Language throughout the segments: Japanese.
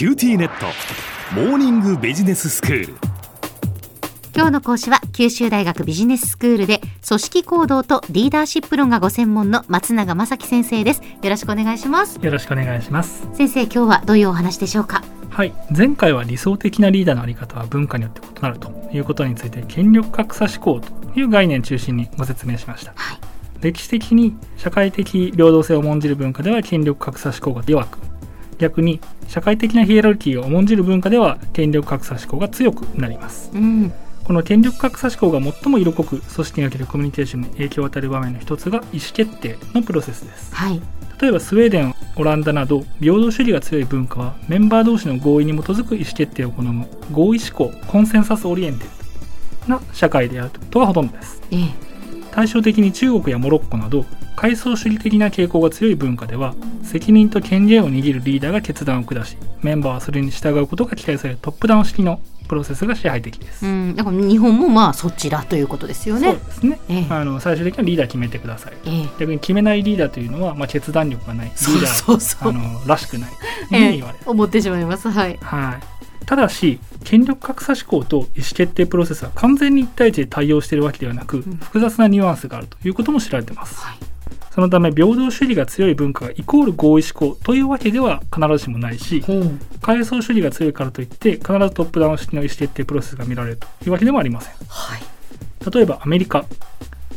QTnet。モーニングビジネススクール。今日の講師は九州大学ビジネススクールで組織行動とリーダーシップ論がご専門の松永正樹先生です。よろしくお願いします。よろしくお願いします。先生今日はどういうお話でしょうか？はい。前回は理想的なリーダーのあり方は文化によって異なるということについて権力格差志向という概念中心にご説明しました、はい。歴史的に社会的平等性を重んじる文化では権力格差志向が弱く逆に社会的なヒエラルキーを重んじる文化では権力格差志向が強くなります。うん。この権力格差志向が最も色濃く組織におけるコミュニケーションに影響を与える場面の一つが意思決定のプロセスです。はい。例えばスウェーデンオランダなど平等主義が強い文化はメンバー同士の合意に基づく意思決定を好む合意志向 consensus oriented な社会であることがほとんどです。ええ。対照的に中国やモロッコなど階層主義的な傾向が強い文化では責任と権限を握るリーダーが決断を下しメンバーはそれに従うことが期待されるトップダウン式のプロセスが支配的です、うん。だから日本もまあそちらということですよそうねですね、ええ。あの最終的にはリーダー決めてください。ええ。逆に決めないリーダーというのは、まあ、決断力がない。リーダーあのらしくない。というふうに言われる、思ってしまいます。はい。はい、ただし権力格差思考と意思決定プロセスは完全に一対一で対応しているわけではなく、ん。複雑なニュアンスがあるということも知られています、はいそのため平等主義が強い文化がイコール合意思考というわけでは必ずしもないしほう。階層主義が強いからといって必ずトップダウン式の意思決定プロセスが見られるというわけでもありません。はい。例えばアメリカ。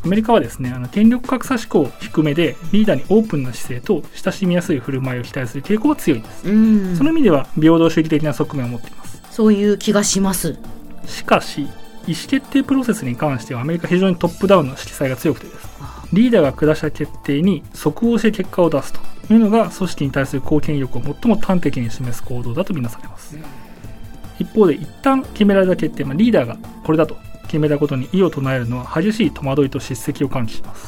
アメリカはですねあの権力格差思考低めでリーダーにオープンな姿勢と親しみやすい振る舞いを期待する傾向が強いんです、うん。その意味では平等主義的な側面を持っています。そういう気がします。しかし意思決定プロセスに関してはアメリカ非常にトップダウンの色彩が強くてですリーダーが下した決定に即応して結果を出すと。いうのが組織に対する貢献意欲を最も端的に示す行動だとみなされます。一方で一旦決められた決定、まあ、リーダーがこれだと決めたことに異を唱えるのは激しい戸惑いと叱責を喚起します。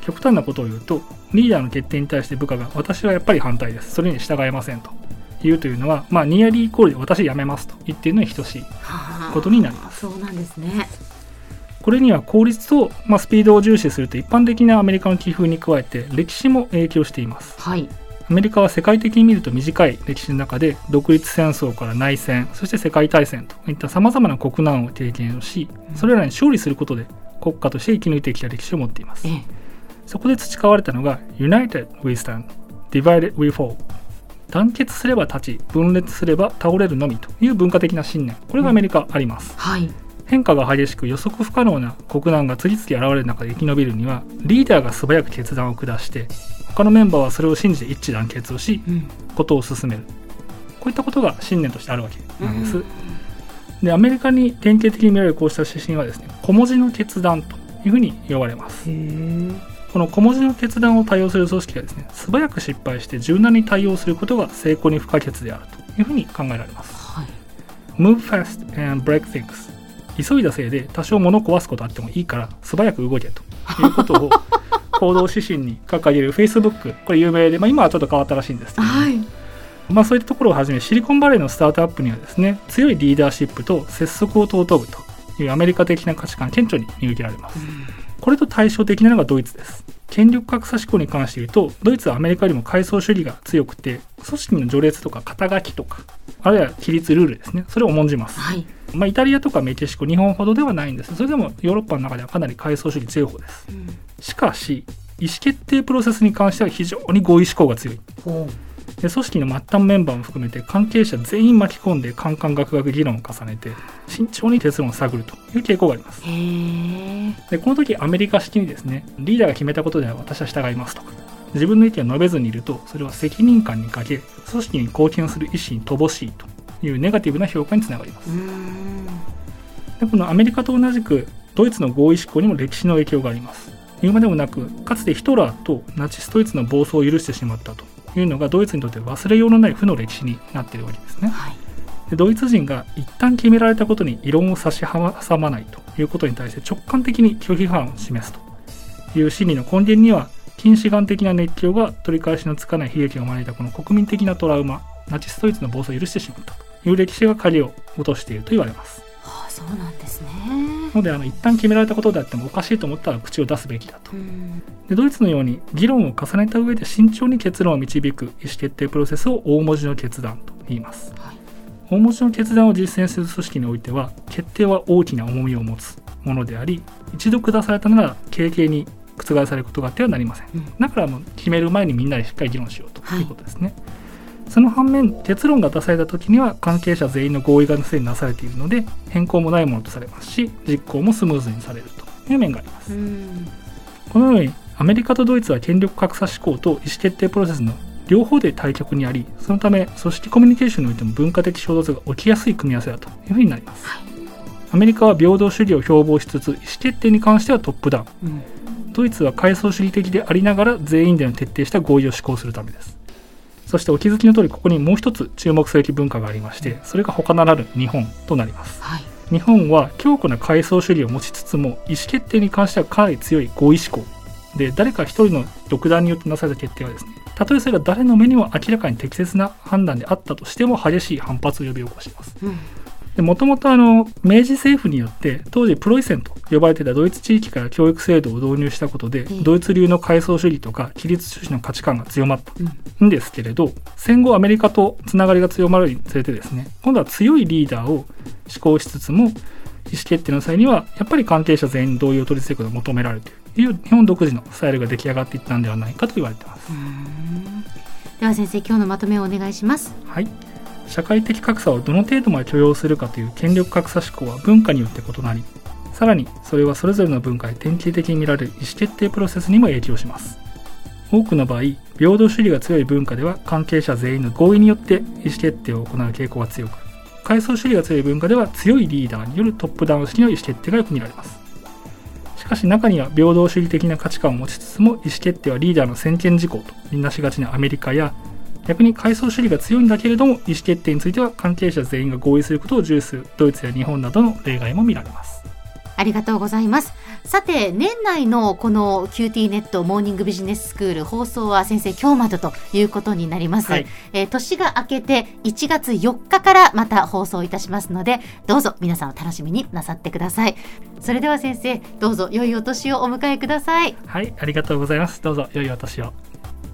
極端なことを言うとリーダーの決定に対して部下が私はやっぱり反対です。それに従えませんと言うというのは、まあ、ニアリーイコールで私辞めますと言っているのに等しいことになります。そうなんですね。これには効率と、まあ、スピードを重視すると一般的なアメリカの気風に加えて歴史も影響しています。はい。アメリカは世界的に見ると短い歴史の中で独立戦争から内戦そして世界大戦といったさまざまな国難を経験をしそれらに勝利することで国家として生き抜いてきた歴史を持っています。ええ。そこで培われたのが United we stand Divided we fall 団結すれば立ち分裂すれば倒れるのみという文化的な信念。これがアメリカあります、はい変化が激しく予測不可能な国難が次々現れる中で生き延びるにはリーダーが素早く決断を下して他のメンバーはそれを信じて一致団結をしうん。ことを進める。こういったことが信念としてあるわけなんです、でアメリカに典型的に見られるこうした指針はですね小文字の決断というふうに呼ばれます。この小文字の決断を対応する組織がですね素早く失敗して柔軟に対応することが成功に不可欠であるというふうに考えられます。はい。Move fast and break things 急いだせいで多少物壊すことあってもいいから素早く動けと。いうことを 行動指針に掲げる Facebook これ有名で、まあ、今はちょっと変わったらしいんですけど、はい。まあ、そういったところをはじめシリコンバレーのスタートアップにはですね強いリーダーシップと拙速を尊ぶというアメリカ的な価値観顕著に見受けられます。これと対照的なのがドイツです権力格差思考に関して言うとドイツはアメリカよりも階層主義が強くて組織の序列とか肩書きとかあるいは規律ルールですね。それを重んじます。はい。まあ、イタリアとかメキシコ日本ほどではないんです。それでもヨーロッパの中ではかなり階層主義強い方です。しかし意思決定プロセスに関しては非常に合意思考が強い。ほで組織の末端メンバーも含めて関係者全員巻き込んでカンカンガクガク議論を重ねて慎重に結論を探るという傾向があります。でこの時アメリカ式にですねリーダーが決めたことでは私は従いますと。か自分の意見を述べずにいるとそれは責任感に欠け組織に貢献する意思に乏しいというネガティブな評価につながります。でこのアメリカと同じくドイツの合意思考にも歴史の影響があります。言うまでもなくかつてヒトラーとナチスドイツの暴走を許してしまったというのがドイツにとって忘れようのない負の歴史になっているわけですね。はい。でドイツ人が一旦決められたことに異論を差し挟まないということに対して直感的に拒否反を示すと。いう心理の根源には近視眼的な熱狂が取り返しのつかない悲劇を招いたこの国民的なトラウマ。ナチスドイツの暴走を許してしまったという歴史が鍵を落としていると言われます。はあそうなんですねのであの一旦決められたことであってもおかしいと思ったら口を出すべきだと。うん。でドイツのように議論を重ねた上で慎重に結論を導く意思決定プロセスを大文字の決断と言います、はい。大文字の決断を実践する組織においては決定は大きな重みを持つものであり一度下されたなら軽々に覆されることがあってはなりません。うん。だからもう決める前にみんなでしっかり議論しようとはいいうことですね、その反面結論が出された時には関係者全員の合意がすでになされているので変更もないものとされますし実行もスムーズにされるという面があります。うん。このようにアメリカとドイツは権力格差思考と意思決定プロセスの両方で対極にありそのため組織コミュニケーションにおいても文化的衝突が起きやすい組み合わせだというふうになります、アメリカは平等主義を標榜しつつ意思決定に関してはトップダウン。うんドイツは階層主義的でありながら全員での徹底した合意を施行するためですそしてお気づきの通りここにもう一つ注目すべき文化がありましてそれが他ならぬ日本となります。はい。日本は強固な階層主義を持ちつつも意思決定に関してはかなり強い合意志向で誰か一人の独断によってなされた決定はですねたとえそれが誰の目にも明らかに適切な判断であったとしても激しい反発を呼び起こします。うんもともとあの明治政府によって当時プロイセンと呼ばれていたドイツ地域から教育制度を導入したことでええドイツ流の階層主義とか規律主義の価値観が強まったうん。んですけれど戦後アメリカとつながりが強まるにつれてですね今度は強いリーダーを施行しつつも意思決定の際にはやっぱり関係者全員に同意を取り付けることが求められるという日本独自のスタイルが出来上がっていったんではないかと言われています。では先生今日のまとめをお願いします。はい、社会的格差をどの程度まで許容するかという権力格差思考は文化によって異なりさらにそれはそれぞれの文化で典型的に見られる意思決定プロセスにも影響します。多くの場合平等主義が強い文化では関係者全員の合意によって意思決定を行う傾向が強く階層主義が強い文化では強いリーダーによるトップダウン式の意思決定がよく見られます。しかし中には平等主義的な価値観を持ちつつも意思決定はリーダーの先見事項とみなしがちなアメリカや逆に階層主義が強いんだけれども意思決定については関係者全員が合意することを重視するドイツや日本などの例外も見られますありがとうございます。さて、年内のこの QT ネットモーニングビジネススクール放送は先生今日までということになります。はいえー年が明けて1月4日からまた放送いたしますので、どうぞ皆さんお楽しみになさってください。それでは先生、どうぞ良いお年をお迎えください。はいありがとうございますどうぞ良いお年を